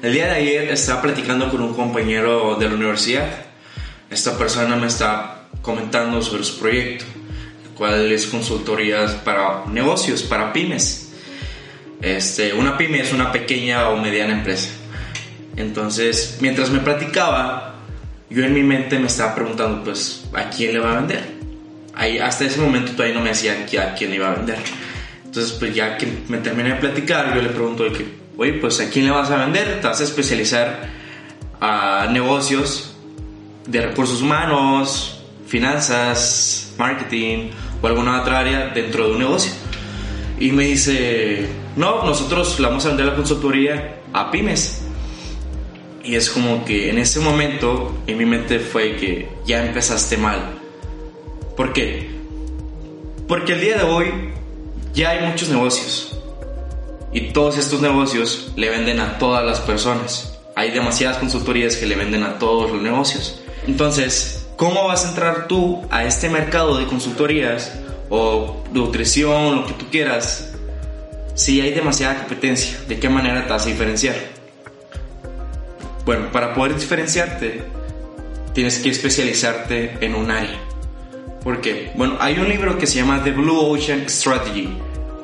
El día de ayer estaba platicando con un compañero de la universidad. Esta persona me está comentando sobre su proyecto, el cual es consultorías para negocios, para pymes. Este, una pyme es una pequeña o mediana empresa. Entonces, mientras me platicaba, yo en mi mente me estaba preguntando, pues, ¿a quién le va a vender? Ahí, hasta ese momento todavía no me decía a quién le iba a vender. Entonces, pues ya que me terminé de platicar, yo le pregunto de que, oye, pues ¿a quién le vas a vender? ¿Te vas a especializar a negocios de recursos humanos, finanzas, marketing o alguna otra área dentro de un negocio? Y me dice, no, nosotros le vamos a vender la consultoría a pymes. Y es como que en ese momento en mi mente fue que ya empezaste mal. ¿Por qué? Porque el día de hoy ya hay muchos negocios. Y todos estos negocios le venden a todas las personas. Hay demasiadas consultorías que le venden a todos los negocios. Entonces, ¿cómo vas a entrar tú a este mercado de consultorías o nutrición, lo que tú quieras, si hay demasiada competencia? ¿De qué manera te vas a diferenciar? Bueno, para poder diferenciarte, tienes que especializarte en un área. ¿Por qué? Bueno, hay un libro que se llama The Blue Ocean Strategy.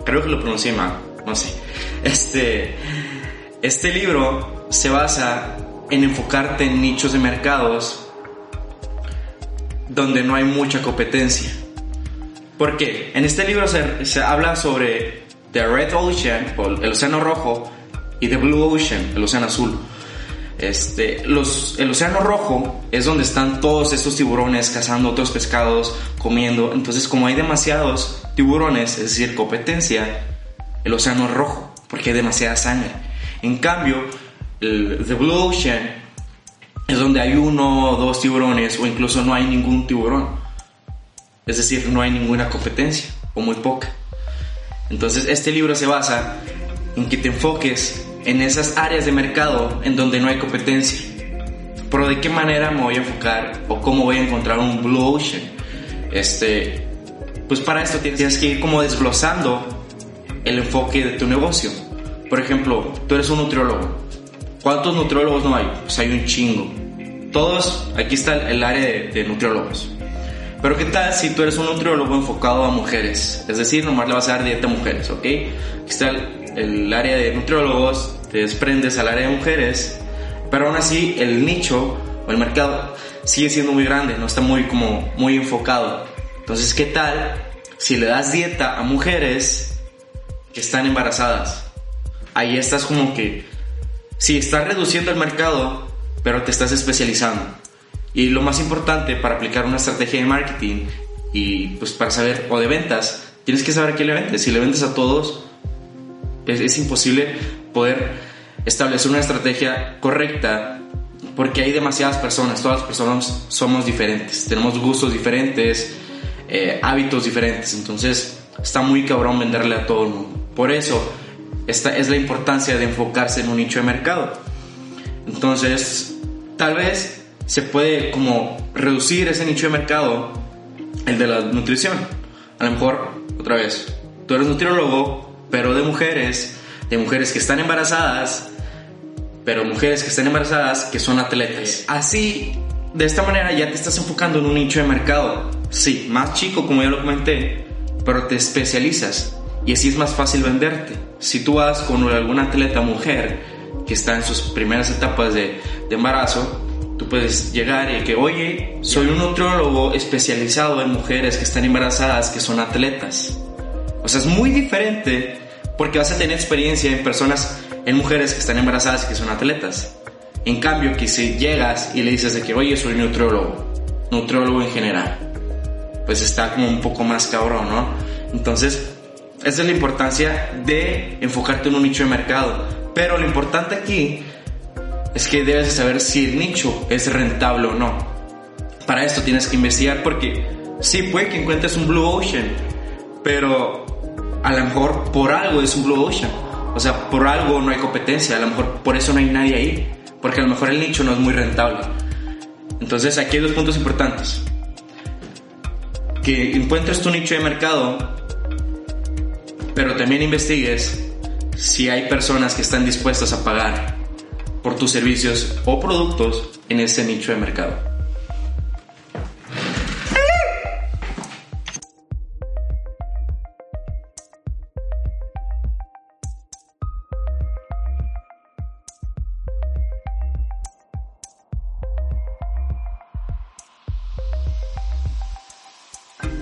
Creo que lo pronuncié mal, no sé. Este, este libro se basa en enfocarte en nichos de mercados donde no hay mucha competencia. ¿Por qué? En este libro se, se habla sobre The Red Ocean, el océano rojo, y The Blue Ocean, el océano azul. Este, los, el océano rojo es donde están todos estos tiburones cazando otros pescados, comiendo. Entonces, como hay demasiados tiburones, es decir, competencia, el océano rojo, porque hay demasiada sangre. En cambio, el The Blue Ocean es donde hay uno o dos tiburones, o incluso no hay ningún tiburón. Es decir, no hay ninguna competencia, o muy poca. Entonces, este libro se basa en que te enfoques en esas áreas de mercado en donde no hay competencia. Pero de qué manera me voy a enfocar o cómo voy a encontrar un blue ocean. Este, pues para esto tienes que ir como desglosando el enfoque de tu negocio. Por ejemplo, tú eres un nutriólogo. ¿Cuántos nutriólogos no hay? Pues hay un chingo. Todos, aquí está el área de, nutriólogos. Pero ¿qué tal si tú eres un nutriólogo enfocado a mujeres? Es decir, nomás le vas a dar dieta a mujeres, ¿ok? Aquí está el, el área de nutriólogos, te desprendes al área de mujeres, pero aún así el nicho o el mercado sigue siendo muy grande, no está muy como muy enfocado. Entonces, ¿qué tal si le das dieta a mujeres que están embarazadas? Ahí estás como que sí, estás reduciendo el mercado, pero te estás especializando. Y lo más importante para aplicar una estrategia de marketing y pues para saber o de ventas, tienes que saber qué le vendes. Si le vendes a todos, es, es imposible poder establecer una estrategia correcta porque hay demasiadas personas, todas las personas somos diferentes, tenemos gustos diferentes, eh, hábitos diferentes, entonces está muy cabrón venderle a todo el mundo. Por eso, esta es la importancia de enfocarse en un nicho de mercado. Entonces, tal vez se puede como reducir ese nicho de mercado, el de la nutrición. A lo mejor, otra vez, tú eres nutriólogo, pero de mujeres, de mujeres que están embarazadas, pero mujeres que están embarazadas que son atletas. Así, de esta manera ya te estás enfocando en un nicho de mercado. Sí, más chico como ya lo comenté, pero te especializas y así es más fácil venderte. Si tú vas con alguna atleta mujer que está en sus primeras etapas de, de embarazo, tú puedes llegar y que, oye, soy un nutriólogo especializado en mujeres que están embarazadas que son atletas. O sea, es muy diferente porque vas a tener experiencia en personas, en mujeres que están embarazadas y que son atletas. En cambio, que si llegas y le dices de que, oye, soy nutriólogo, nutriólogo en general, pues está como un poco más cabrón, ¿no? Entonces, esa es la importancia de enfocarte en un nicho de mercado. Pero lo importante aquí es que debes de saber si el nicho es rentable o no. Para esto tienes que investigar porque sí puede que encuentres un blue ocean, pero a lo mejor por algo es un blue ocean. O sea, por algo no hay competencia, a lo mejor por eso no hay nadie ahí, porque a lo mejor el nicho no es muy rentable. Entonces aquí hay dos puntos importantes. Que encuentres tu nicho de mercado, pero también investigues si hay personas que están dispuestas a pagar por tus servicios o productos en este nicho de mercado.